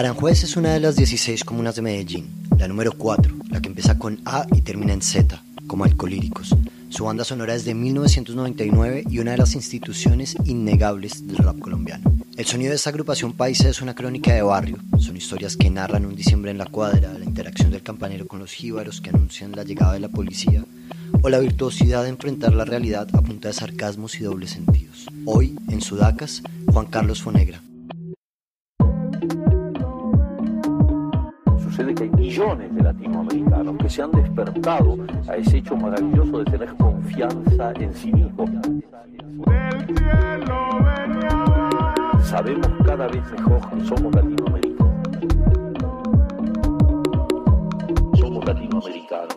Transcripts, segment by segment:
Aranjuez es una de las 16 comunas de Medellín, la número 4, la que empieza con A y termina en Z, como Alcolíricos. Su banda sonora es de 1999 y una de las instituciones innegables del rap colombiano. El sonido de esta agrupación paisa es una crónica de barrio. Son historias que narran un diciembre en la cuadra, la interacción del campanero con los jíbaros que anuncian la llegada de la policía, o la virtuosidad de enfrentar la realidad a punta de sarcasmos y dobles sentidos. Hoy, en Sudacas, Juan Carlos Fonegra. Millones de latinoamericanos que se han despertado a ese hecho maravilloso de tener confianza en sí mismos. Sabemos cada vez mejor que somos latinoamericanos. Somos latinoamericanos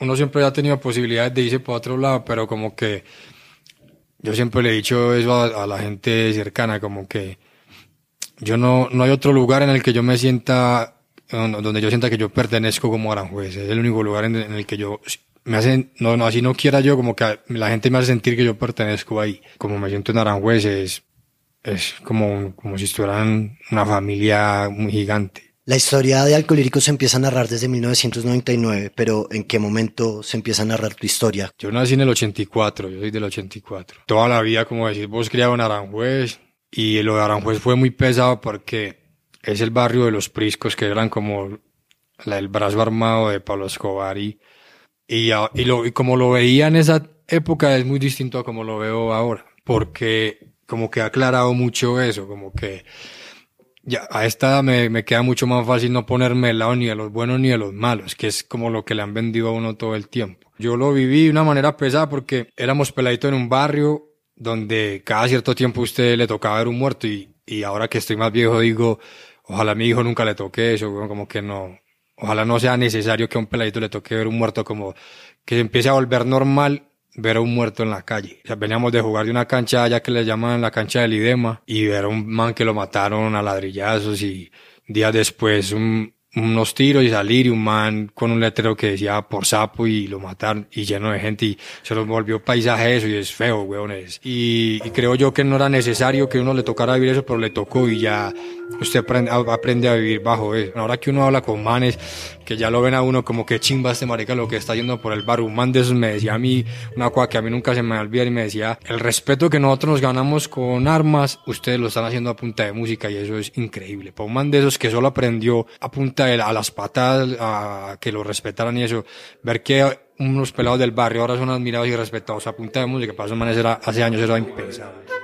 uno siempre ha tenido posibilidades de irse para otro lado, pero como que yo siempre le he dicho eso a, la gente cercana, como que yo no, no hay otro lugar en el que yo me sienta, donde yo sienta que yo pertenezco como Aranjuez. Es el único lugar en, el que yo me hacen, no, no, así no quiera yo, como que la gente me hace sentir que yo pertenezco ahí. Como me siento en Aranjuez es, es como, como si estuvieran una familia muy gigante. La historia de Alcolíricos se empieza a narrar desde 1999, pero ¿en qué momento se empieza a narrar tu historia? Yo nací en el 84, yo soy del 84. Toda la vida, como decís vos, criado en Aranjuez, y lo de Aranjuez fue muy pesado porque es el barrio de los priscos, que eran como el brazo armado de Pablo Escobar, y, y, y, como lo veía en esa época es muy distinto a como lo veo ahora, porque como que ha aclarado mucho eso, como que ya a esta me, me, queda mucho más fácil no ponerme el lado ni de los buenos ni de los malos, que es como lo que le han vendido a uno todo el tiempo. Yo lo viví de una manera pesada porque éramos peladitos en un barrio donde cada cierto tiempo a usted le tocaba ver un muerto y, y ahora que estoy más viejo digo, ojalá a mi hijo nunca le toque eso, como que no, ojalá no sea necesario que a un peladito le toque ver un muerto como que se empiece a volver normal ver a un muerto en la calle. O sea, veníamos de jugar de una cancha allá que le llaman la cancha del idema y ver a un man que lo mataron a ladrillazos y días después un, unos tiros y salir y un man con un letrero que decía por sapo y lo mataron y lleno de gente y se nos volvió paisaje eso y es feo, weones. Y, y creo yo que no era necesario que uno le tocara vivir eso, pero le tocó y ya usted aprende, aprende a vivir bajo eso. Ahora que uno habla con manes que ya lo ven a uno como que chimba este marica lo que está yendo por el bar. Un man de esos me decía a mí una cosa que a mí nunca se me va a olvidar y me decía, el respeto que nosotros nos ganamos con armas, ustedes lo están haciendo a punta de música y eso es increíble. Para un man de esos que solo aprendió a punta de a las patadas, a que lo respetaran y eso, ver que unos pelados del barrio ahora son admirados y respetados a punta de música, para esos manes era, hace años era impensable.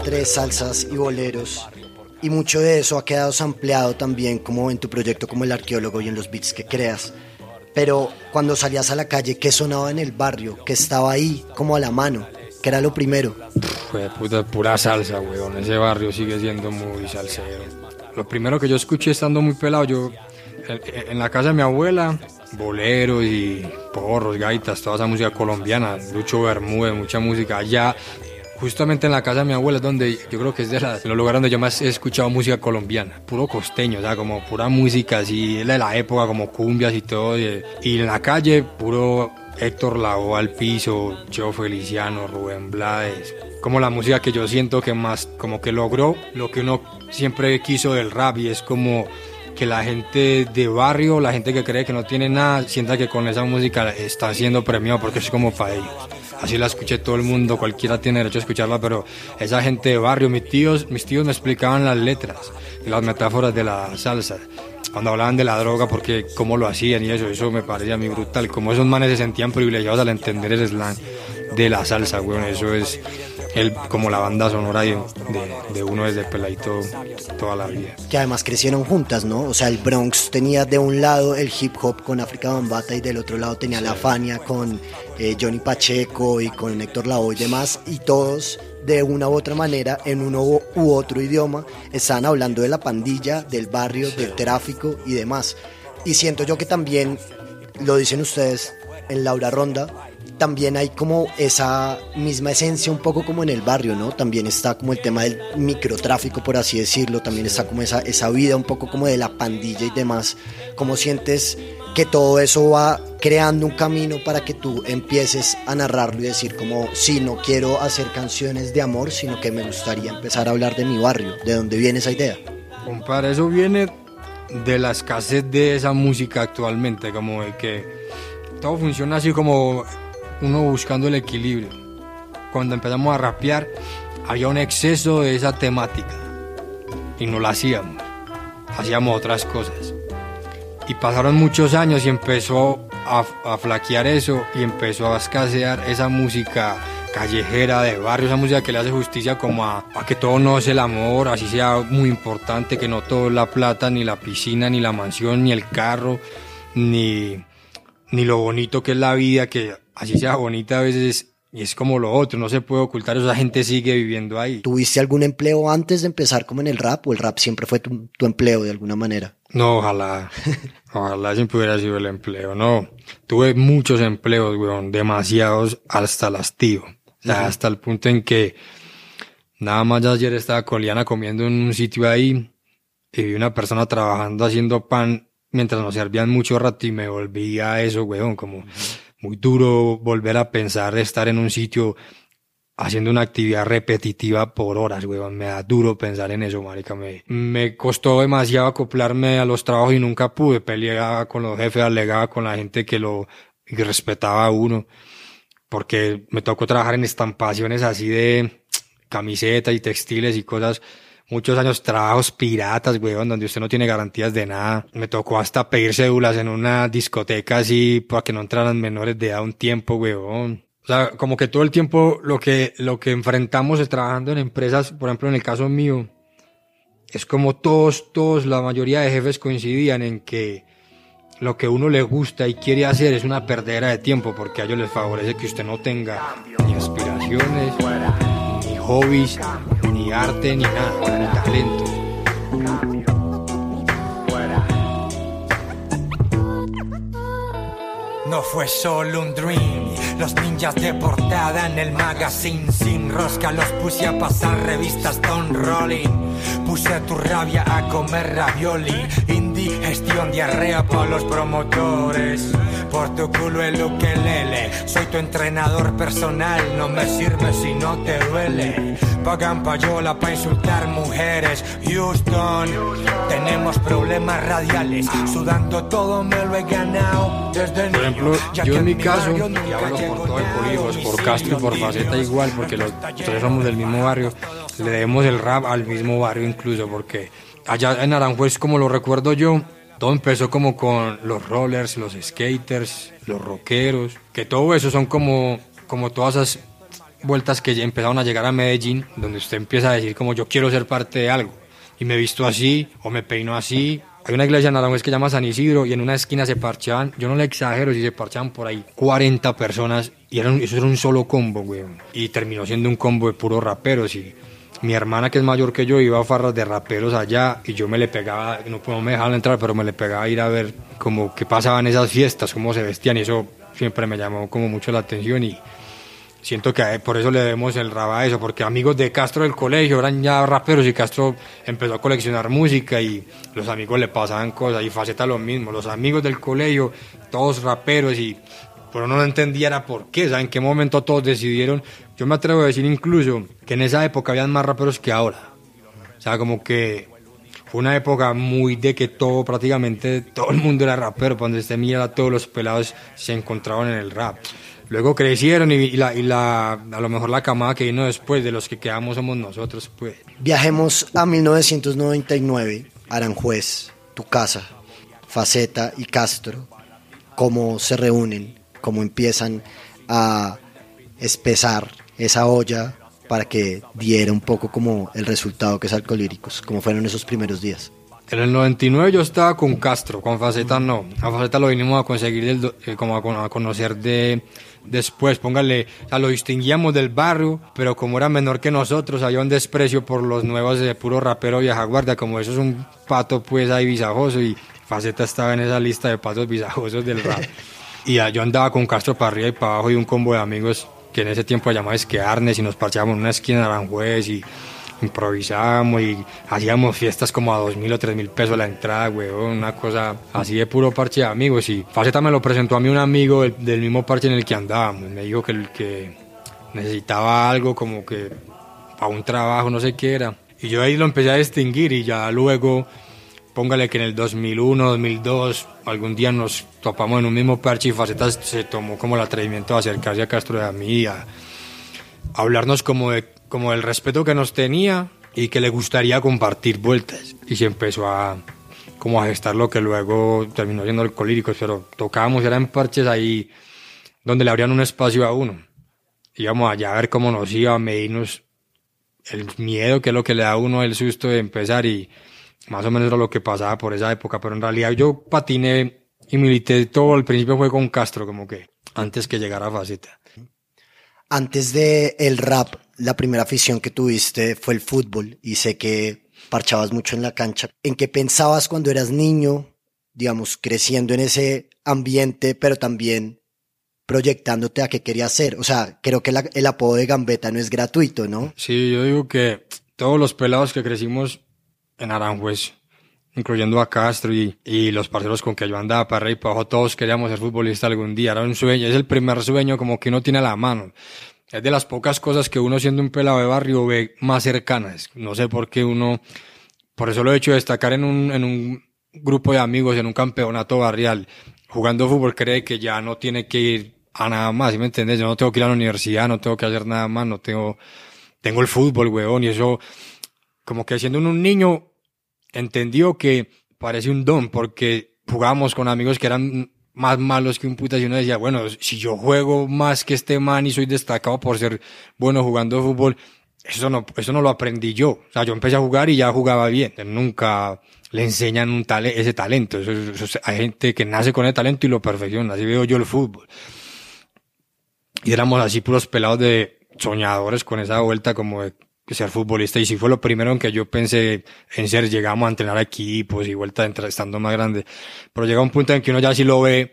Entre salsas y boleros. Y mucho de eso ha quedado sampleado también como en tu proyecto como el arqueólogo y en los beats que creas. Pero cuando salías a la calle, ¿qué sonaba en el barrio? ¿Qué estaba ahí como a la mano? ¿Qué era lo primero? Fue puta, pura salsa, weón. Ese barrio sigue siendo muy salsero. Lo primero que yo escuché estando muy pelado, yo en la casa de mi abuela, boleros y porros, gaitas, toda esa música colombiana, Lucho Bermúdez, mucha música. Allá justamente en la casa de mi abuela, donde yo creo que es de, los lugares donde yo más he escuchado música colombiana, puro costeño, o sea, como pura música así, de la época, como cumbias y todo. Y, en la calle, puro Héctor Lavoe al piso, Joe Feliciano, Rubén Blades. Como la música que yo siento que más, como que logró lo que uno siempre quiso del rap y es como que la gente de barrio, la gente que cree que no tiene nada, sienta que con esa música está siendo premiado porque es como para ellos así la escuché todo el mundo, cualquiera tiene derecho a escucharla, pero esa gente de barrio, mis tíos, mis tíos me explicaban las letras y las metáforas de la salsa. Cuando hablaban de la droga, porque cómo lo hacían y eso, eso me parecía a mí brutal. Como esos manes se sentían privilegiados al entender el slang de la salsa, weón. Eso es el, como la banda sonora de, de, uno desde peladito toda la vida. Que además crecieron juntas, ¿no? O sea, el Bronx tenía de un lado el hip hop con África Bambata y del otro lado tenía la Fania con eh, Johnny Pacheco y con Héctor Lavoe y demás, y todos de una u otra manera, en uno u otro idioma, están hablando de la pandilla, del barrio, del tráfico y demás. Y siento yo que también, lo dicen ustedes en Laura Ronda, también hay como esa misma esencia un poco como en el barrio, ¿no? También está como el tema del microtráfico, por así decirlo, también está como esa, esa vida un poco como de la pandilla y demás. ¿Cómo sientes que todo eso va creando un camino para que tú empieces a narrarlo y decir como, sí, no quiero hacer canciones de amor, sino que me gustaría empezar a hablar de mi barrio, ¿de dónde viene esa idea? Compadre, eso viene de la escasez de esa música actualmente, como de que todo funciona así como uno buscando el equilibrio. Cuando empezamos a rapear, había un exceso de esa temática y no la hacíamos, hacíamos otras cosas. Y pasaron muchos años y empezó a, flaquear eso y empezó a escasear esa música callejera de barrio, esa música que le hace justicia como a, que todo no es el amor, así sea muy importante, que no todo es la plata, ni la piscina, ni la mansión, ni el carro, ni, ni lo bonito que es la vida, que así sea bonita a veces y es como lo otro, no se puede ocultar, esa gente sigue viviendo ahí. ¿Tuviste algún empleo antes de empezar como en el rap o el rap siempre fue tu, empleo de alguna manera? No, ojalá, ojalá siempre hubiera sido el empleo, no. Tuve muchos empleos, weón, demasiados hasta el hastío. O sea, hasta el punto en que nada más ayer estaba con Liana comiendo en un sitio ahí y vi una persona trabajando haciendo pan mientras nos servían mucho rato y me volví a eso, weón, como muy duro volver a pensar estar en un sitio haciendo una actividad repetitiva por horas, weón. Me da duro pensar en eso, marica. Me, me costó demasiado acoplarme a los trabajos y nunca pude. Peleaba con los jefes, alegaba con la gente que lo respetaba a uno. Porque me tocó trabajar en estampaciones así de camisetas y textiles y cosas muchos años trabajos piratas, weón, donde usted no tiene garantías de nada. Me tocó hasta pedir cédulas en una discoteca así para que no entraran menores de edad un tiempo, weón. O sea, como que todo el tiempo lo que, lo que enfrentamos es trabajando en empresas, por ejemplo, en el caso mío, es como todos, todos, la mayoría de jefes coincidían en que lo que uno le gusta y quiere hacer es una perdera de tiempo porque a ellos les favorece que usted no tenga ni aspiraciones, ni hobbies, ni arte, ni nada, ni talento. No fue solo un dream, los ninjas de portada en el magazine sin rosca los puse a pasar revistas Don Rolling. Puse tu rabia a comer ravioli, indigestión, diarrea para los promotores. Por tu culo el ukelele, soy tu entrenador personal, no me sirve si no te duele. Pagan payola para insultar mujeres, Houston. Tenemos problemas radiales, sudando todo me lo he ganado desde Por ejemplo, yo en mi caso, y hablo por todo el polígono, por Castro y por Faceta igual, porque los tres somos del mismo barrio, le debemos el rap al mismo barrio incluso, porque allá en Aranjuez, como lo recuerdo yo, todo empezó como con los rollers, los skaters, los rockeros, que todo eso son como, como todas esas vueltas que empezaron a llegar a Medellín, donde usted empieza a decir como yo quiero ser parte de algo. Y me visto así, o me peino así. Hay una iglesia en Aranjuez que llama San Isidro y en una esquina se parchaban, yo no le exagero si se parchaban por ahí 40 personas y eran, eso era un solo combo, güey. Y terminó siendo un combo de puros raperos y mi hermana que es mayor que yo iba a farras de raperos allá y yo me le pegaba, no, no me dejaban entrar, pero me le pegaba a ir a ver como qué pasaban esas fiestas, cómo se vestían y eso siempre me llamó como mucho la atención y siento que por eso le debemos el rap a eso, porque amigos de Castro del colegio eran ya raperos y Castro empezó a coleccionar música y los amigos le pasaban cosas y Faceta lo mismo, los amigos del colegio, todos raperos y pero no entendiera por qué, o sea, en qué momento todos decidieron. Yo me atrevo a decir incluso que en esa época habían más raperos que ahora. O sea, como que fue una época muy de que todo, prácticamente todo el mundo era rapero. Cuando usted mira, todos los pelados se encontraban en el rap. Luego crecieron y, la, y la, a lo mejor la camada que vino después de los que quedamos somos nosotros, pues. Viajemos a 1999, Aranjuez, tu casa, Faceta y Castro, cómo se reúnen, cómo empiezan a espesar esa olla para que diera un poco como el resultado que es Alcolíricos? ¿Cómo fueron esos primeros días? En el 99 yo estaba con Castro, con Faceta no. A Faceta lo vinimos a conseguir, eh, como a, conocer de después, póngale, o sea, lo distinguíamos del barrio, pero como era menor que nosotros, había un desprecio por los nuevos de puro rapero vieja guardia, como eso es un pato pues ahí visajoso y Faceta estaba en esa lista de patos visajosos del rap. y yo andaba con Castro para arriba y para abajo y un combo de amigos que en ese tiempo llamaba Esquearnes y nos parchábamos en una esquina de Aranjuez y improvisábamos y hacíamos fiestas como a dos mil o tres mil pesos la entrada, weón, una cosa así de puro parche de amigos. Y Faceta me lo presentó a mí un amigo del, mismo parche en el que andábamos. Me dijo que, que necesitaba algo como que para un trabajo, no sé qué era. Y yo ahí lo empecé a distinguir y ya luego, póngale que en el 2001, 2002, algún día nos topamos en un mismo parche y Faceta se tomó como el atrevimiento de acercarse a Castro de a mí, a hablarnos como de como el respeto que nos tenía y que le gustaría compartir vueltas. Y se empezó a como a gestar lo que luego terminó siendo el colírico, pero tocábamos, eran parches ahí donde le abrían un espacio a uno. Íbamos allá a ver cómo nos iba, a medirnos el miedo, que es lo que le da a uno el susto de empezar y más o menos era lo que pasaba por esa época, pero en realidad yo patiné y milité todo, el principio fue con Castro, como que antes que llegara a Faceta. Antes de el rap, la primera afición que tuviste fue el fútbol y sé que parchabas mucho en la cancha. ¿En qué pensabas cuando eras niño, digamos, creciendo en ese ambiente, pero también proyectándote a qué querías ser? O sea, creo que el apodo de Gambeta no es gratuito, ¿no? Sí, yo digo que todos los pelados que crecimos en Aranjuez, incluyendo a Castro y, y, los parceros con que yo andaba para arriba y para abajo, todos queríamos ser futbolistas algún día. Era un sueño, es el primer sueño como que uno tiene a la mano es de las pocas cosas que uno siendo un pelado de barrio ve más cercanas. No sé por qué uno, por eso lo he hecho destacar en un, en un grupo de amigos, en un campeonato barrial, jugando fútbol, cree que ya no tiene que ir a nada más, ¿sí me entiendes? Yo no tengo que ir a la universidad, no tengo que hacer nada más, no tengo, tengo el fútbol, weón, y eso, como que siendo un niño, entendió que parece un don, porque jugábamos con amigos que eran más malos que un puta y uno decía, bueno, si yo juego más que este man y soy destacado por ser bueno jugando fútbol, eso no, eso no lo aprendí yo. O sea, yo empecé a jugar y ya jugaba bien. Nunca le enseñan un ese talento. hay gente que nace con ese talento y lo perfecciona. Así veo yo el fútbol. Y éramos así puros pelados de soñadores con esa vuelta como de ser futbolista. Y si fue lo primero en que yo pensé en ser, llegamos a entrenar equipos y vuelta estando más grande, pero llega un punto en que uno ya sí lo ve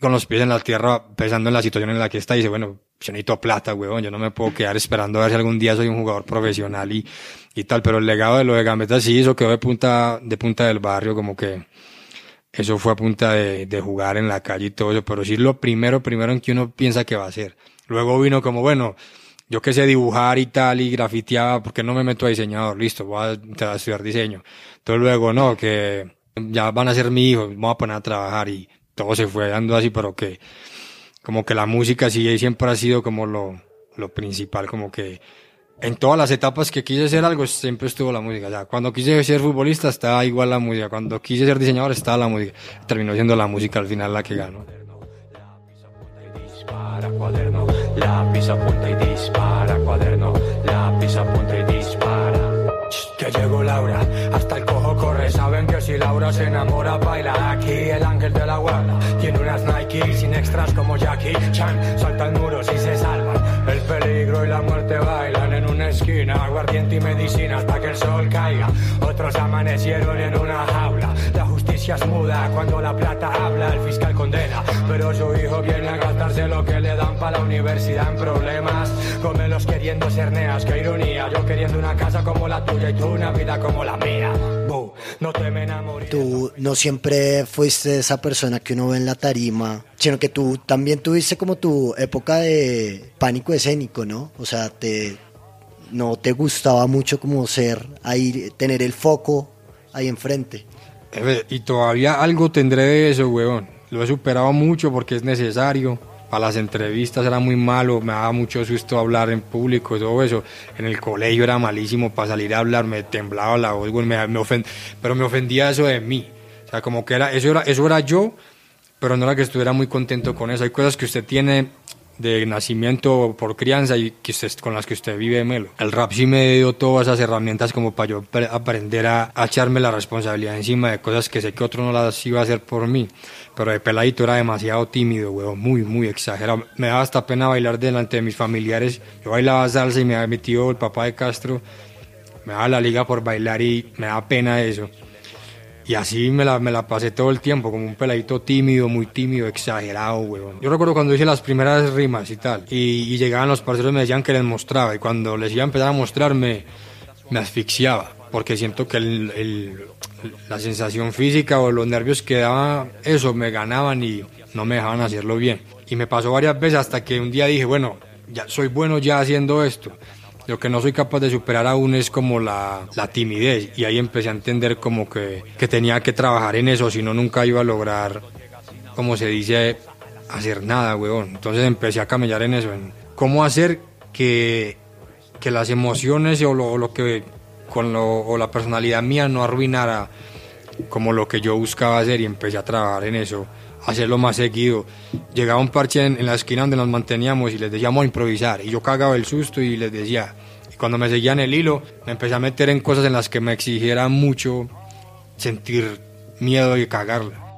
con los pies en la tierra pensando en la situación en la que está y dice, bueno, yo necesito plata, huevón, yo no me puedo quedar esperando a ver si algún día soy un jugador profesional y, y tal, pero el legado de lo de Gambetta sí, eso quedó de punta, de punta del barrio, como que eso fue a punta de, de jugar en la calle y todo eso, pero sí lo primero, primero en que uno piensa que va a ser. Luego vino como, bueno, yo que sé dibujar y tal y grafiteaba, porque no me meto a diseñador? Listo, voy a, estudiar diseño. Entonces luego, no, que ya van a ser mi hijo, vamos a poner a trabajar y todo se fue dando así, pero que como que la música sí siempre ha sido como lo, lo principal, como que en todas las etapas que quise hacer algo siempre estuvo la música. Ya, cuando quise ser futbolista estaba igual la música, cuando quise ser diseñador estaba la música. Terminó siendo la música al final la que ganó cuaderno, lápiz apunta y dispara, cuaderno, lápiz apunta y dispara. Que llegó Laura, hasta el cojo corre, saben que si Laura se enamora baila aquí el ángel de la guarda. Tiene unas Nike sin extras como Jackie Chan, saltan muros y se salvan. El peligro y la muerte bailan en una esquina, aguardiente y medicina hasta que el sol caiga. Otros amanecieron en una jaula, la justicia es muda cuando la plata habla, el fiscal condena, pero su hijo viene a gastarse lo que le dan para la universidad en problemas. los queriendo ser neas, qué ironía, yo queriendo una casa como la tuya y tú una vida como la mía. No te me Tú no siempre fuiste esa persona que uno ve en la tarima, sino que tú también tuviste como tu época de pánico escénico, ¿no? O sea, te no te gustaba mucho como ser ahí, tener el foco ahí enfrente. Y todavía algo tendré de eso, weón. Lo he superado mucho porque es necesario para las entrevistas era muy malo, me daba mucho susto hablar en público y todo eso. En el colegio era malísimo para salir a hablar, me temblaba la voz, me, me pero me ofendía eso de mí. O sea, como que era eso, era, eso era yo, pero no era que estuviera muy contento con eso. Hay cosas que usted tiene de nacimiento por crianza y que usted, con las que usted vive melo. El rap sí me dio todas esas herramientas como para yo aprender a, echarme la responsabilidad encima de cosas que sé que otro no las iba a hacer por mí. Pero de peladito era demasiado tímido, weón, muy, muy exagerado. Me daba hasta pena bailar delante de mis familiares. Yo bailaba salsa y me había metido el papá de Castro. Me daba la liga por bailar y me da pena eso. Y así me la, me la pasé todo el tiempo, como un peladito tímido, muy tímido, exagerado, weón. Yo recuerdo cuando hice las primeras rimas y tal, y, llegaban los parceros y me decían que les mostraba, y cuando les iba a empezar a mostrarme, me asfixiaba, porque siento que el, la sensación física o los nervios que daba eso me ganaban y no me dejaban hacerlo bien. Y me pasó varias veces hasta que un día dije, bueno, ya soy bueno ya haciendo esto lo que no soy capaz de superar aún es como la, la timidez y ahí empecé a entender como que, que tenía que trabajar en eso, si no nunca iba a lograr, como se dice, hacer nada, weón. Entonces empecé a camellar en eso, en cómo hacer que, que las emociones o lo, lo que con lo, o la personalidad mía no arruinara como lo que yo buscaba hacer y empecé a trabajar en eso, hacerlo más seguido. Llegaba un parche en, la esquina donde nos manteníamos y les decíamos a improvisar y yo cagaba el susto y les decía, cuando me seguían el hilo, me empecé a meter en cosas en las que me exigiera mucho sentir miedo y cagarla.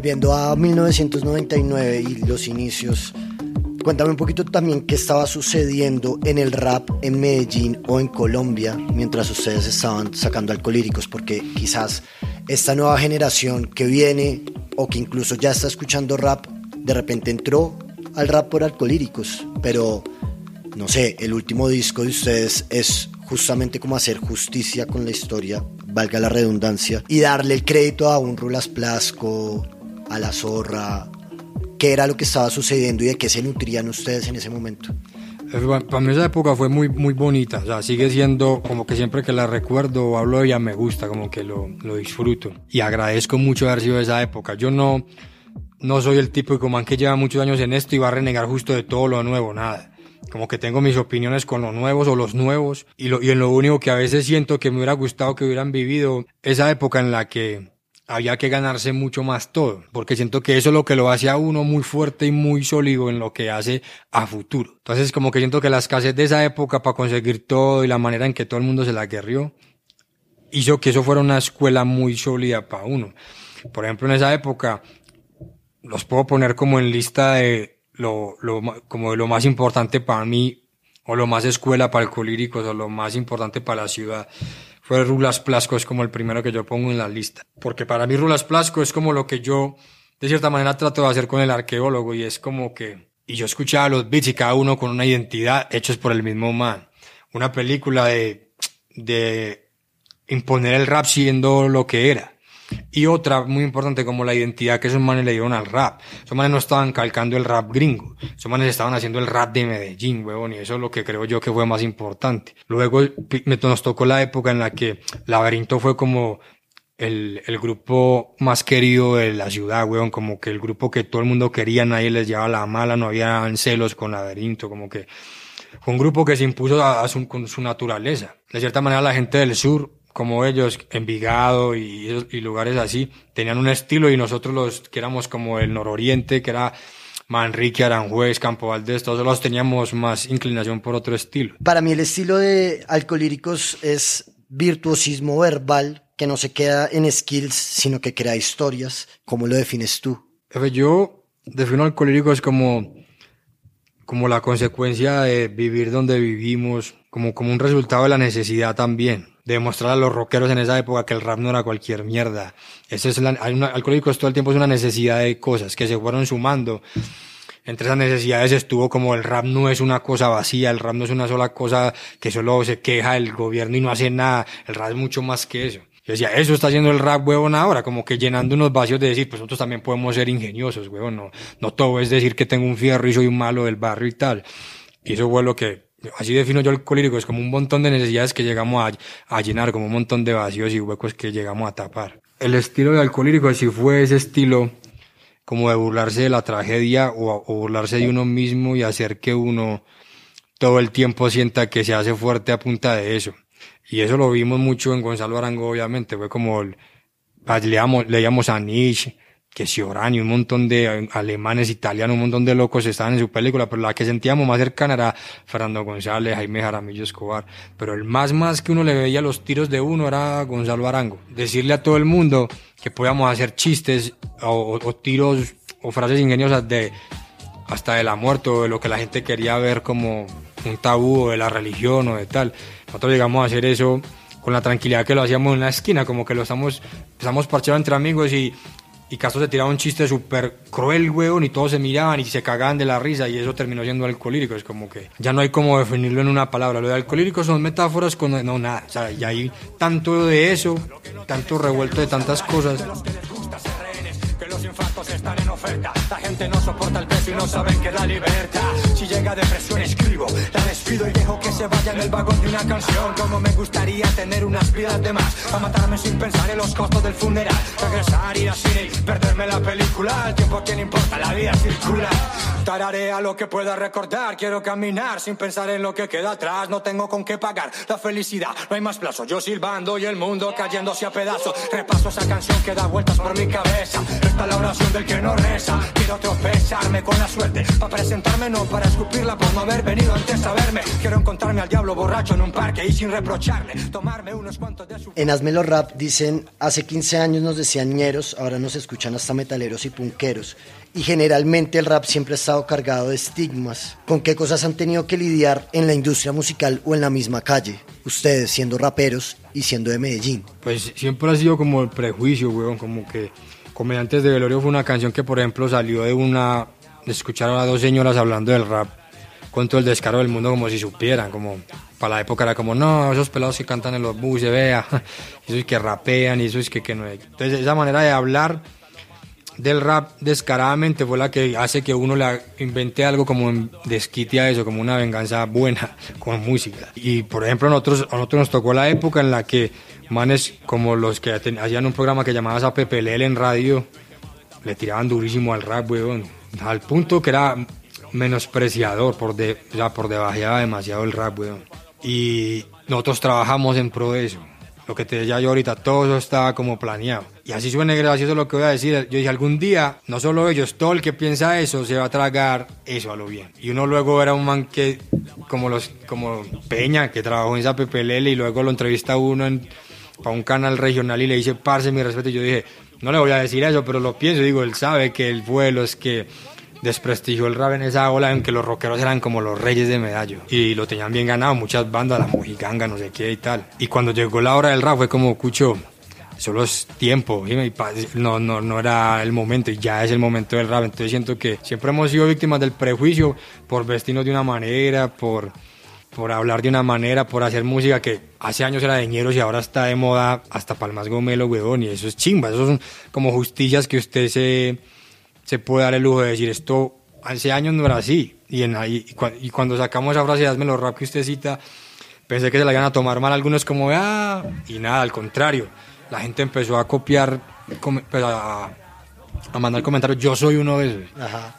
Volviendo a 1999 y los inicios, cuéntame un poquito también qué estaba sucediendo en el rap en Medellín o en Colombia mientras ustedes estaban sacando alcolíricos, porque quizás esta nueva generación que viene o que incluso ya está escuchando rap, de repente entró al rap por alcolíricos, pero no sé, el último disco de ustedes es justamente como hacer justicia con la historia, valga la redundancia, y darle el crédito a un Rulas Plasco, a la zorra? ¿Qué era lo que estaba sucediendo y de qué se nutrían ustedes en ese momento? Eh, para mí esa época fue muy, muy bonita, o sea, sigue siendo como que siempre que la recuerdo hablo de ella me gusta, como que lo, lo disfruto. Y agradezco mucho haber sido esa época. Yo no, no soy el de man que lleva muchos años en esto y va a renegar justo de todo lo nuevo, nada. Como que tengo mis opiniones con los nuevos o los nuevos y, lo, y en lo único que a veces siento que me hubiera gustado que hubieran vivido esa época en la que había que ganarse mucho más todo, porque siento que eso es lo que lo hace a uno muy fuerte y muy sólido en lo que hace a futuro. Entonces como que siento que la escasez de esa época para conseguir todo y la manera en que todo el mundo se la guerrió, hizo que eso fuera una escuela muy sólida para uno. Por ejemplo, en esa época, los puedo poner como en lista de lo, lo, como de lo más importante para mí, o lo más escuela para alcohólicos, o lo más importante para la ciudad Rulas Plasco, es como el primero que yo pongo en la lista. Porque para mí Rulas Plasco es como lo que yo, de cierta manera, trato de hacer con el arqueólogo y es como que, y yo escuchaba los beats y cada uno con una identidad hechos por el mismo man. Una película de, de imponer el rap siendo lo que era. Y otra muy importante como la identidad que esos manes le dieron al rap. Esos manes no estaban calcando el rap gringo. Esos manes estaban haciendo el rap de Medellín, huevón. Y eso es lo que creo yo que fue más importante. Luego nos tocó la época en la que Laberinto fue como el, el grupo más querido de la ciudad, weón, como que el grupo que todo el mundo quería, nadie les llevaba la mala, no había celos con Laberinto, como que fue un grupo que se impuso a, su, con su naturaleza. De cierta manera la gente del sur como ellos, Envigado y, y lugares así, tenían un estilo y nosotros los que éramos como el nororiente, que era Manrique, Aranjuez, Campo Valdés, todos los teníamos más inclinación por otro estilo. Para mí el estilo de Alcolíricos es virtuosismo verbal, que no se queda en skills, sino que crea historias. ¿Cómo lo defines tú? Yo defino Alcolíricos como, como la consecuencia de vivir donde vivimos, como, como un resultado de la necesidad también de demostrar a los rockeros en esa época que el rap no era cualquier mierda. Eso es la, una, Alcohólicos todo el tiempo es una necesidad de cosas que se fueron sumando. Entre esas necesidades estuvo como el rap no es una cosa vacía, el rap no es una sola cosa que solo se queja el gobierno y no hace nada, el rap es mucho más que eso. Yo decía, eso está haciendo el rap, huevón, ahora, como que llenando unos vacíos de decir, pues nosotros también podemos ser ingeniosos, huevón, no, no todo es decir que tengo un fierro y soy un malo del barrio y tal. Y eso fue lo que así defino yo el es como un montón de necesidades que llegamos a, llenar, como un montón de vacíos y huecos que llegamos a tapar. el estilo de Alcohólico sí fue ese estilo como de burlarse de la tragedia o, burlarse de uno mismo y hacer que uno todo el tiempo sienta que se hace fuerte a punta de eso. Y eso lo vimos mucho en Gonzalo Arango, obviamente. Fue como, el, leíamos, leíamos a Nietzsche, que Ciorani, un montón de alemanes, italianos, un montón de locos estaban en su película, pero la que sentíamos más cercana era Fernando González, Jaime Jaramillo Escobar. Pero el más más que uno le veía los tiros de uno era Gonzalo Arango. Decirle a todo el mundo que podíamos hacer chistes o, o tiros o frases ingeniosas de hasta de la muerte o de lo que la gente quería ver como un tabú de la religión o de tal. Nosotros llegamos a hacer eso con la tranquilidad que lo hacíamos en la esquina, como que lo estamos, estamos parchados entre amigos y, y Castro se tiraba un chiste súper cruel, weón, y todos se miraban y se cagaban de la risa y eso terminó siendo alcohólico. Es como que ya no hay como definirlo en una palabra. Lo de alcohólico son metáforas con... No, nada. O sea, ya hay tanto de eso, tanto revuelto de tantas cosas están en oferta. La gente no soporta el peso y no saben que la libertad. Si llega depresión, escribo, la despido y dejo que se vaya en el vagón de una canción. Como me gustaría tener unas vidas de más. A matarme sin pensar en los costos del funeral. Regresar, ir y perderme la película. El tiempo a quien importa, la vida circula. Tararea lo que pueda recordar. Quiero caminar sin pensar en lo que queda atrás. No tengo con qué pagar la felicidad. No hay más plazo. Yo silbando y el mundo cayéndose a pedazos. Repaso esa canción que da vueltas por mi cabeza. Esta la oración del que no reza. Quiero tropezarme con la suerte. Para presentarme, no para escupirla por no haber venido antes a verme. Quiero encontrarme al diablo borracho en un parque y sin reprocharle. Tomarme unos cuantos de su. En Hazmelo Rap dicen: Hace 15 años nos decían ñeros, ahora nos escuchan hasta metaleros y punqueros y generalmente el rap siempre ha estado cargado de estigmas. ¿Con qué cosas han tenido que lidiar en la industria musical o en la misma calle? Ustedes siendo raperos y siendo de Medellín. Pues siempre ha sido como el prejuicio, weón, como que Comediantes de Velorio fue una canción que, por ejemplo, salió de una. de escuchar a dos señoras hablando del rap con todo el descaro del mundo, como si supieran, como. Para la época era como, no, esos pelados que cantan en los buses, vea, eso es que rapean y eso es que, que no. Entonces, esa manera de hablar del rap descaradamente fue la que hace que uno le invente algo como desquite a eso, como una venganza buena con música. Y por ejemplo, nosotros, a nosotros nos tocó la época en la que manes como los que hacían un programa que llamaba a PPL en radio, le tiraban durísimo al rap, weón. Al punto que era menospreciador, por, de, ya por debajeaba demasiado el rap, weón. Y nosotros trabajamos en pro de eso. Lo que te decía yo ahorita, todo eso estaba como planeado. Y así suena gracioso lo que voy a decir. Yo dije, algún día, no solo ellos, todo el que piensa eso se va a tragar eso a lo bien. Y uno luego era un man que, como los como Peña, que trabajó en esa PPLL y luego lo entrevista uno en para un canal regional y le dice, parce, mi respeto. Y yo dije, no le voy a decir eso, pero lo pienso. Digo, él sabe que el vuelo es que desprestigió el rap en esa ola en que los rockeros eran como los reyes de medallo y lo tenían bien ganado, muchas bandas, la Mojiganga, no sé qué y tal. Y cuando llegó la hora del rap fue como, cucho, solo es tiempo, no, no, no era el momento y ya es el momento del rap. Entonces siento que siempre hemos sido víctimas del prejuicio por vestirnos de una manera, por por hablar de una manera, por hacer música que hace años era de ñeros y ahora está de moda hasta Palmas Gomelo, weón, y eso es chimba, eso son como justicias que usted se, se puede dar el lujo de decir, esto hace años no era así, y, en, y, y cuando sacamos esa frase, hazme lo rap que usted cita, pensé que se la iban a tomar mal algunos como, ah, y nada, al contrario, la gente empezó a copiar, pues, a, a mandar comentarios, yo soy uno de esos,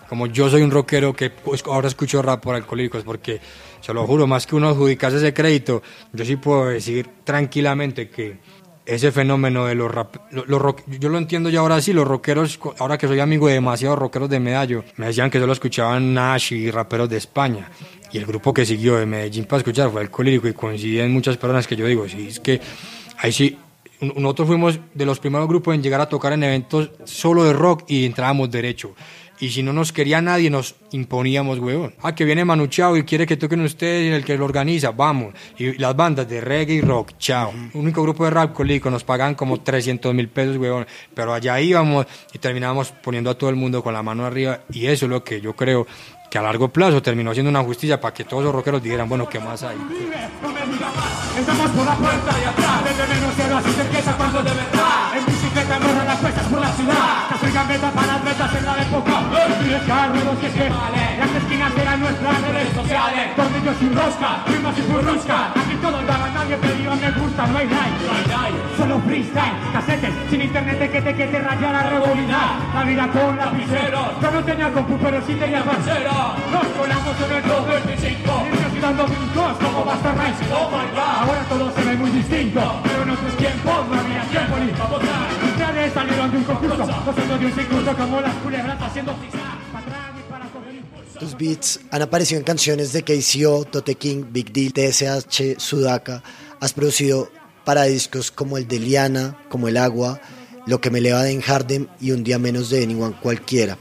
como yo soy un rockero que pues, ahora escucho rap por alcohólicos, porque se lo juro, más que uno adjudicarse ese crédito, yo sí puedo decir tranquilamente que ese fenómeno de los rap, yo lo entiendo ya ahora sí, los rockeros, ahora que soy amigo de demasiados rockeros de Medallo, me decían que solo escuchaban Nash y raperos de España. Y el grupo que siguió de Medellín para escuchar fue el Colírico y coincidían muchas personas que yo digo, sí, es que ahí sí, nosotros fuimos de los primeros grupos en llegar a tocar en eventos solo de rock y entrábamos derecho. Y si no nos quería nadie, nos imponíamos, huevón. Ah, que viene Manu Chao y quiere que toquen ustedes y el que lo organiza, vamos. Y las bandas de reggae y rock, chao. Único grupo de rap colico, nos pagan como 300 mil pesos, huevón. Pero allá íbamos y terminábamos poniendo a todo el mundo con la mano arriba. Y eso es lo que yo creo que a largo plazo terminó siendo una justicia para que todos los rockeros dijeran, bueno, ¿qué más hay? Estamos por la puerta y atrás, desde menos cero así se empieza cuando de verdad. Soy gambeta para atletas en la época. Tienes carros que que las esquinas eran nuestras redes sociales. Tornillos sin rosca, rimas y furrusca. Aquí todo daba, nadie te diga me gusta, no hay like. Solo freestyle, casetes, sin internet que te que te raya la rebobinar. La vida con lapiceros. Yo no tenía compu, pero sí tenía parcero. Nos colamos en el 25. Niños dando brincos como Basta Rice. Oh my god. Ahora todo se ve muy distinto. Pero en otros tiempos no había tiempo ni para votar. Salieron de un concurso. Gozando de un circuito como las culebras haciendo. Tus beats han aparecido en canciones de KCO, Tote King, Big Deal, TSH, Sudaka. Has producido para discos como el de Liana, como El Agua, Lo que me eleva de En Harden y Un día menos de Anyone cualquiera.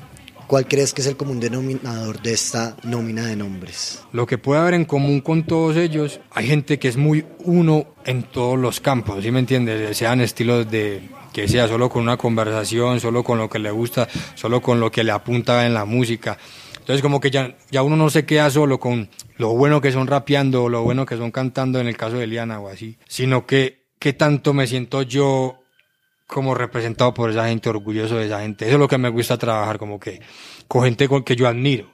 ¿Cuál crees que es el común denominador de esta nómina de nombres? Lo que puede haber en común con todos ellos, hay gente que es muy uno en todos los campos, ¿sí me entiendes? Sean estilos de que sea solo con una conversación, solo con lo que le gusta, solo con lo que le apunta en la música. Entonces como que ya, ya uno no se queda solo con lo bueno que son rapeando lo bueno que son cantando en el caso de Liana o así, sino que qué tanto me siento yo como representado por esa gente, orgulloso de esa gente. Eso es lo que me gusta trabajar, como que con gente con que yo admiro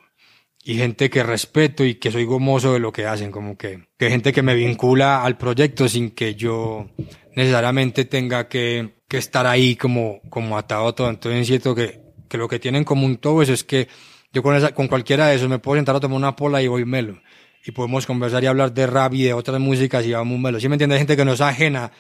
y gente que respeto y que soy gomoso de lo que hacen, como que, que gente que me vincula al proyecto sin que yo necesariamente tenga que, que estar ahí como, como atado todo. Entonces siento que, que lo que tienen en común todo eso es que yo con, esa, con cualquiera de esos me puedo sentar a tomar una pola y voy melo. Y podemos conversar y hablar de rap y de otras músicas y vamos melo. ¿Sí me entiende? Hay gente que no es ajena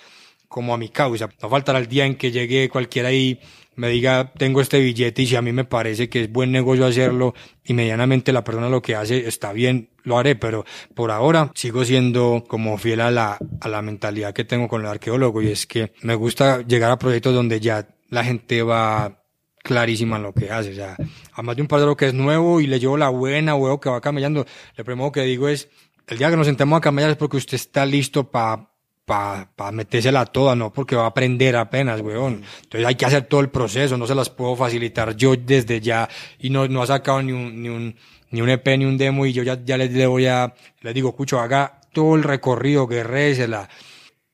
como a mi causa. No faltará el día en que llegue cualquiera y me diga, tengo este billete y si a mí me parece que es buen negocio hacerlo y medianamente la persona lo que hace está bien, lo haré, pero por ahora sigo siendo como fiel a la, a la mentalidad que tengo con el arqueólogo y es que me gusta llegar a proyectos donde ya la gente va clarísima en lo que hace. O sea, además de un lo que es nuevo y le llevo la buena o que va camellando, lo primero que digo es, el día que nos sentemos a camellar es porque usted está listo para para pa metérsela toda, no porque va a aprender apenas, weón. Entonces hay que hacer todo el proceso, no se las puedo facilitar yo desde ya y no, no ha sacado ni un, ni un, ni un EP ni un demo y yo ya, ya les, le voy a, les digo, escucho, haga todo el recorrido, guerrésela,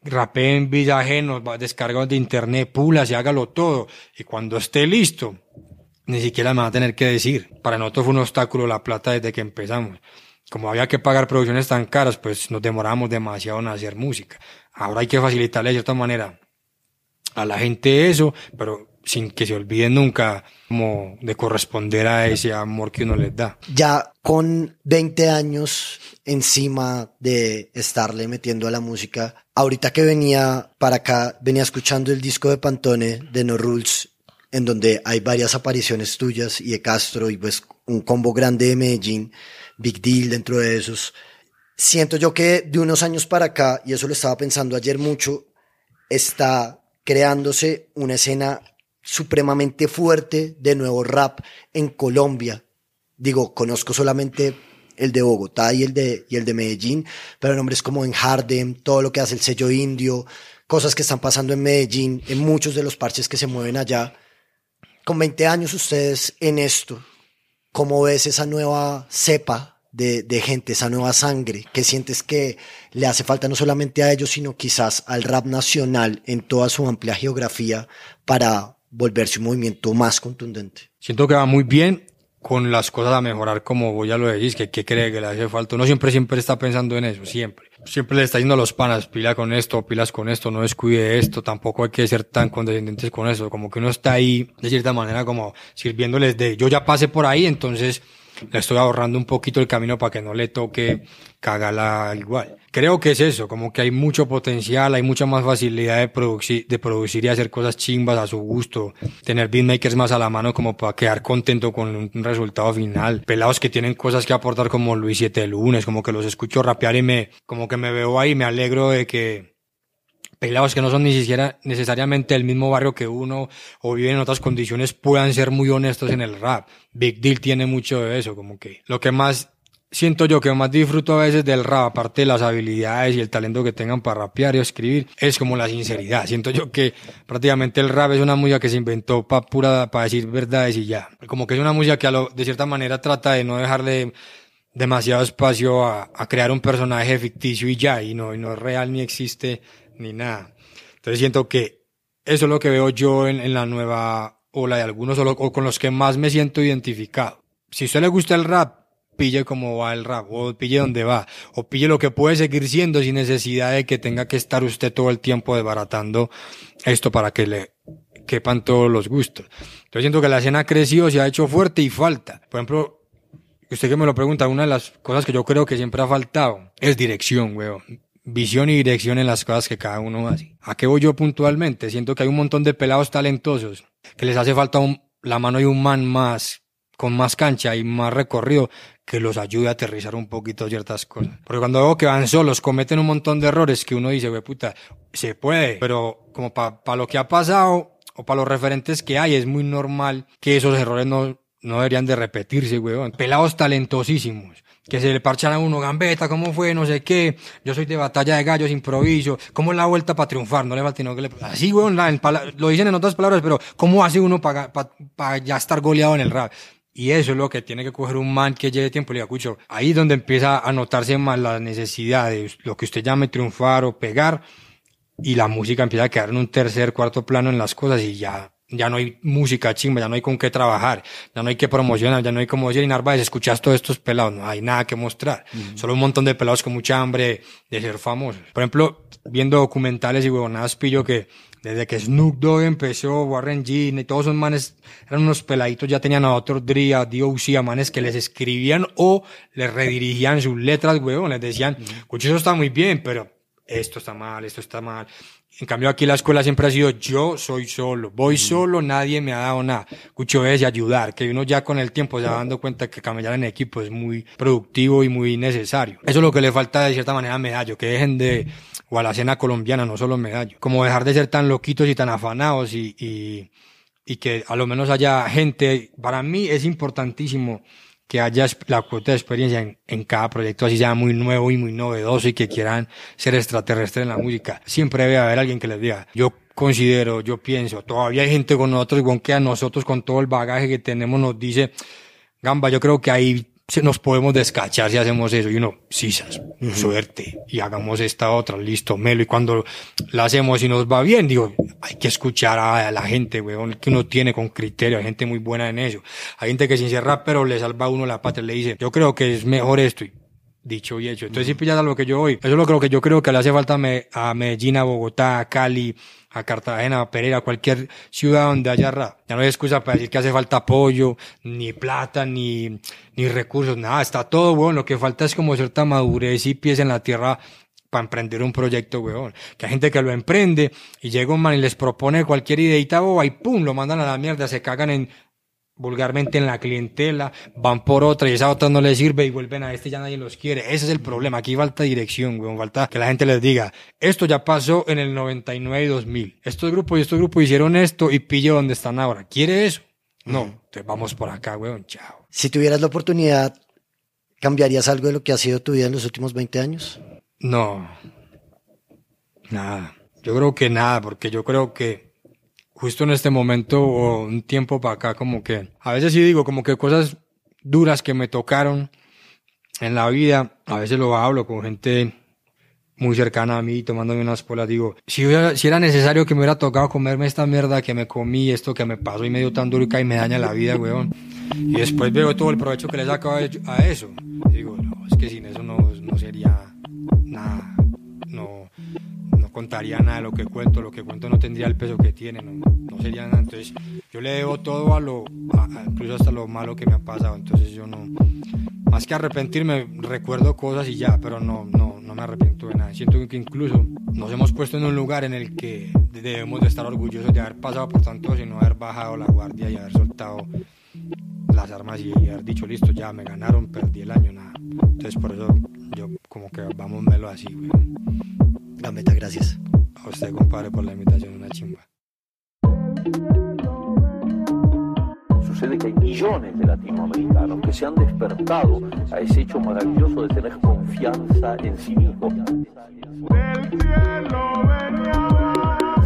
rapé en vida ajenos, descargados de internet, pulas y hágalo todo. Y cuando esté listo, ni siquiera me va a tener que decir. Para nosotros fue un obstáculo la plata desde que empezamos. Como había que pagar producciones tan caras, pues nos demoramos demasiado en hacer música. Ahora hay que facilitarle de cierta manera a la gente eso, pero sin que se olviden nunca como de corresponder a ese amor que uno les da. Ya con 20 años encima de estarle metiendo a la música, ahorita que venía para acá, venía escuchando el disco de Pantone de No Rules, en donde hay varias apariciones tuyas y de Castro y pues un combo grande de Medellín, Big Deal dentro de esos siento yo que de unos años para acá, y eso lo estaba pensando ayer mucho, está creándose una escena supremamente fuerte de nuevo rap en Colombia. Digo, conozco solamente el de Bogotá y el de, y el de Medellín, pero nombres como en Harden, todo lo que hace el sello indio, cosas que están pasando en Medellín, en muchos de los parches que se mueven allá. Con 20 años ustedes en esto, ¿cómo ves esa nueva cepa de, de, gente, esa nueva sangre, que sientes que le hace falta no solamente a ellos, sino quizás al rap nacional en toda su amplia geografía para volverse un movimiento más contundente? Siento que va muy bien con las cosas a mejorar, como vos ya lo decís, que qué cree que le hace falta. Uno siempre, siempre está pensando en eso, siempre. Siempre le está diciendo a los panas, pila con esto, pilas con esto, no descuide esto, tampoco hay que ser tan condescendientes con eso. Como que uno está ahí, de cierta manera, como sirviéndoles de, yo ya pasé por ahí, entonces le estoy ahorrando un poquito el camino para que no le toque cagarla igual. Creo que es eso, como que hay mucho potencial, hay mucha más facilidad de producir, de producir y hacer cosas chimbas a su gusto, tener beatmakers más a la mano como para quedar contento con un resultado final, pelados que tienen cosas que aportar como Luis Siete Lunes, como que los escucho rapear y me, como que me veo ahí, me alegro de que, pelados que no son ni siquiera necesariamente del mismo barrio que uno o viven en otras condiciones puedan ser muy honestos en el rap. Big Deal tiene mucho de eso, como que lo que más siento yo que más disfruto a veces del rap, aparte de las habilidades y el talento que tengan para rapear y escribir, es como la sinceridad. Siento yo que prácticamente el rap es una música que se inventó para pura, para decir verdades y ya. Como que es una música que a lo, de cierta manera trata de no dejarle demasiado espacio a, a crear un personaje ficticio y ya, y no, y no es real ni existe ni nada. Entonces siento que eso es lo que veo yo en, en la nueva o la de algunos o, con los que más me siento identificado. Si a usted le gusta el rap, pille cómo va el rap, o pille dónde va, o pille lo que puede seguir siendo sin necesidad de que tenga que estar usted todo el tiempo desbaratando esto para que le quepan todos los gustos. Yo siento que la escena ha crecido, se ha hecho fuerte y falta. Por ejemplo, usted que me lo pregunta, una de las cosas que yo creo que siempre ha faltado es dirección, weón. Visión y dirección en las cosas que cada uno hace. ¿A qué voy yo puntualmente? Siento que hay un montón de pelados talentosos que les hace falta un- la mano de un man más, con más cancha y más recorrido que los ayude a aterrizar un poquito ciertas cosas. Porque cuando veo que van solos, cometen un montón de errores que uno dice, güey, puta, se puede, pero como para lo que ha pasado o para los referentes que hay, es muy normal que esos errores no, no deberían de repetirse, weón. Pelados talentosísimos. Que se le parchan a uno, gambeta, ¿cómo fue? No sé qué. Yo soy de batalla de gallos, improviso. ¿Cómo es la vuelta para triunfar? No le falta sino que le... Así, weón, lo dicen en otras palabras, pero ¿cómo hace uno para ya estar goleado en el rap? Y eso es lo que tiene que coger un man que lleve tiempo. Le digo, ahí es donde empieza a notarse más la necesidad de lo que usted llame triunfar o pegar y la música empieza a quedar en un tercer, cuarto plano en las cosas y ya, ya no hay música chimba, ya no hay con qué trabajar, ya no hay que promocionar, ya no hay como decir, Narváez, escuchas todos estos pelados, no hay nada que mostrar. Solo un montón de pelados con mucha hambre de ser famosos. Por ejemplo, viendo documentales y huevonadas pillo que desde que Snoop Dogg empezó, Warren G, y todos esos manes eran unos peladitos, ya tenían a otro Dre, a D.O.C., a manes que les escribían o les redirigían sus letras, huevón, les decían, escucha, eso está muy bien, pero esto está mal, esto está mal. En cambio aquí la escuela siempre ha sido yo soy solo, voy solo, nadie me ha dado nada. Escucho es y ayudar, que uno ya con el tiempo se va dando cuenta que camellar en equipo es muy productivo y muy necesario. Eso es lo que le falta de cierta manera a Medallo, que dejen de, o a la escena colombiana, no solo Medallo, como dejar de ser tan loquitos y tan afanados y, y, y que a lo menos haya gente, para mí es importantísimo que haya la cuota de experiencia en, cada proyecto, así sea muy nuevo y muy novedoso y que quieran ser extraterrestres en la música. Siempre debe haber alguien que les diga, yo considero, yo pienso, todavía hay gente con nosotros, igual que a nosotros con todo el bagaje que tenemos nos dice, Gamba, yo creo que ahí nos podemos descachar si hacemos eso. Y uno, sisas, suerte, y hagamos esta otra, listo, melo. Y cuando la hacemos y nos va bien, digo, hay que escuchar a la gente, weón, que uno tiene con criterio, hay gente muy buena en eso. Hay gente que sin ser pero le salva a uno la patria, le dice, yo creo que es mejor esto. Y dicho y hecho. Entonces, si pillas a lo que yo voy, eso es lo que yo creo que le hace falta a Medellín, a Bogotá, a Cali, a Cartagena, a Pereira, a cualquier ciudad donde haya rap. Ya no hay excusa para decir que hace falta apoyo, ni plata, ni, ni recursos, nada, está todo bueno. Lo que falta es como cierta madurez y pies en la tierra para emprender un proyecto, weón. Que hay gente que lo emprende y llega un man y les propone cualquier ideita boba y pum, lo mandan a la mierda, se cagan en, vulgarmente en la clientela, van por otra y esa otra no les sirve y vuelven a este y ya nadie los quiere. Ese es el problema. Aquí falta dirección, weón. Falta que la gente les diga, esto ya pasó en el 99 y 2000. Estos grupos y estos grupos hicieron esto y pille donde están ahora. ¿Quiere eso? No. Entonces vamos por acá, weón. Chao. Si tuvieras la oportunidad, ¿cambiarías algo de lo que ha sido tu vida en los últimos 20 años? No. Nada. Yo creo que nada, porque yo creo que justo en este momento o un tiempo para acá, como que a veces sí digo, como que cosas duras que me tocaron en la vida, a veces lo hablo con gente muy cercana a mí, tomándome unas polas, digo, si, hubiera- si era necesario que me hubiera tocado comerme esta mierda que me comí, esto que me pasó y me dio tan duro y me daña la vida, weón. Y después veo todo el provecho que le saco a eso. Y digo, no, es que sin eso no, no sería nada, no contaría nada de lo que cuento, lo que cuento no tendría el peso que tiene, no, sería nada. Entonces, yo le debo todo a lo, a- incluso hasta lo malo que me ha pasado. Entonces, yo no, más que arrepentirme, recuerdo cosas y ya, pero no, no, no me arrepiento de nada. Siento que incluso nos hemos puesto en un lugar en el que debemos de estar orgullosos de haber pasado por tanto y no haber bajado la guardia y haber soltado las armas y haber dicho, listo, ya me ganaron, perdí el año, nada. Entonces, por eso yo como que vamos melo así, güey. Gambetta, gracias. A usted, compadre, por la invitación, una chimba. Sucede que hay millones de latinoamericanos que se han despertado a ese hecho maravilloso de tener confianza en sí mismos.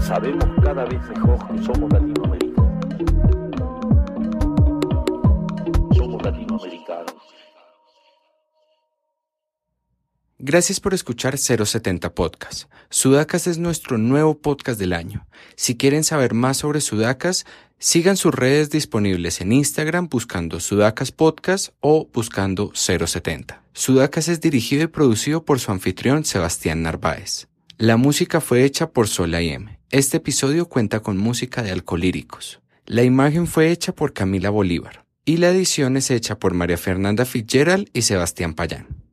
Sabemos cada vez mejor que somos latinoamericanos. Somos latinoamericanos. Gracias por escuchar 070 Podcast. Sudacas es nuestro nuevo podcast del año. Si quieren saber más sobre Sudacas, sigan sus redes disponibles en Instagram buscando Sudacas Podcast o buscando 070. Sudacas es dirigido y producido por su anfitrión Sebastián Narváez. La música fue hecha por Sola M. Este episodio cuenta con música de Alcolíricos. La imagen fue hecha por Camila Bolívar y la edición es hecha por María Fernanda Fitzgerald y Sebastián Payán.